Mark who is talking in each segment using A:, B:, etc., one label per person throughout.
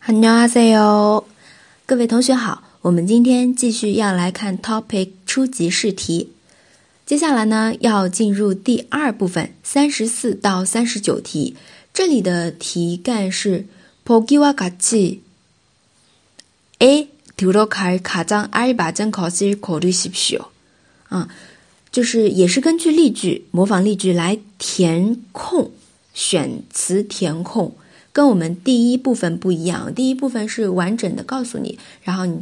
A: 안녕하세요，各位同学好，我们今天继续要来看 topic 初级试题。接下来呢，要进入第二部分，三十四到三十九题。这里的题干是보기와같이 A 들어갈가장알맞은것을고르십시 오。 啊，就是也是根据例句模仿例句来填空选词填空。 跟我们第一部分不一样，第一部分是完整的告诉你，然后你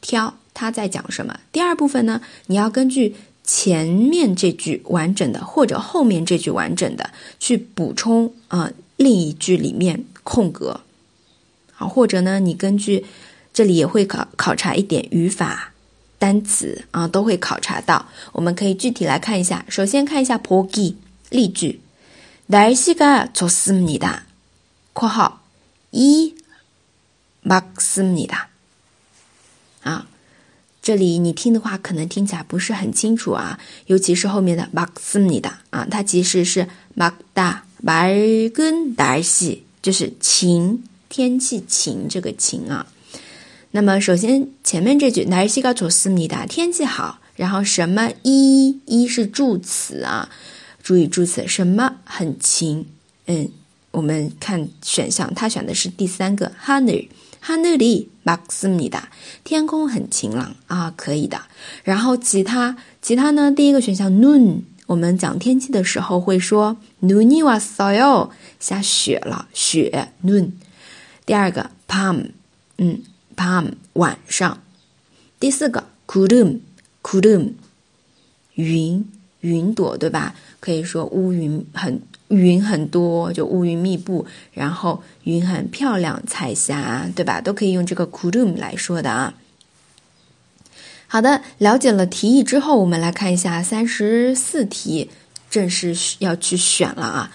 A: 挑他在讲什么。第二部分呢，你要根据前面这句完整的或者后面这句完整的去补充啊另一句里面空格，啊或者呢你根据这里也会考考察一点语法、单词啊都会考察到。我们可以具体来看一下，首先看一下 pogi 例句，날씨가좋습니다 括号一막습니다啊，这里你听的话可能听起来不是很清楚啊，尤其是后面的막습니다啊，它其实是막다맑은날 씨， 就是晴天气晴这个晴啊。那么首先前面这句날씨가좋습니다天气好，然后什么一一是助词啊，注意助词什么很晴，嗯。 我们看选项，他选的是第三个，huner，huner 里，Maximida，天空很晴朗啊，可以的。然后其他，其他呢？第一个选项 noon，我们讲天气的时候会说 nooni was soyo，下雪了，雪 noon。第二个 palm，嗯，palm 晚上。第四个 kudum，kudum 云。云朵对吧？可以说乌云很。云很多，就乌云密布，然后云很漂亮，彩霞，对吧？都可以用这个 kurum 来说的啊。好的，了解了题意之后，我们来看一下三十四题，正式要去选了啊。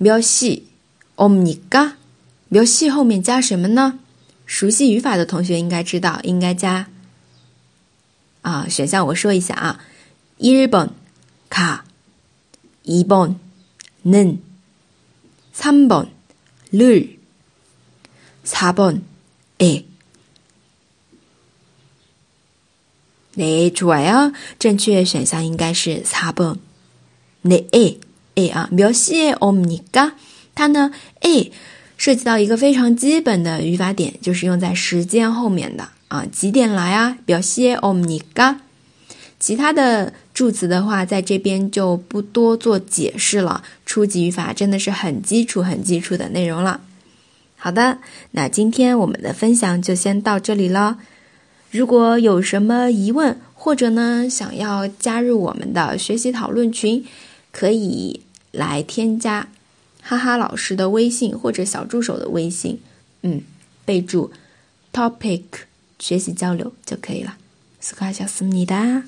A: 몇 시， 옵니 까？ 몇 시后面加什么呢？熟悉语法的同学应该知道，应该加啊。选项我说一下啊，一번 가， 一번 는, 3번, 를, 4번, 에. 네, 좋아요. 正确选项应该是 4번. 네, 에, 에 啊,몇 시에 옵니까? 它呢，A涉及到一个非常基本的语法点，就是用在时间后面的啊，几点来啊？몇 시에 옵니까? 其他的助词的话，在这边就不多做解释了。初级语法真的是很基础、很基础的内容了。好的，那今天我们的分享就先到这里了。如果有什么疑问，或者呢想要加入我们的学习讨论群，可以来添加哈哈老师的微信或者小助手的微信，嗯，备注 topic 学习交流就可以了。斯卡小思密达。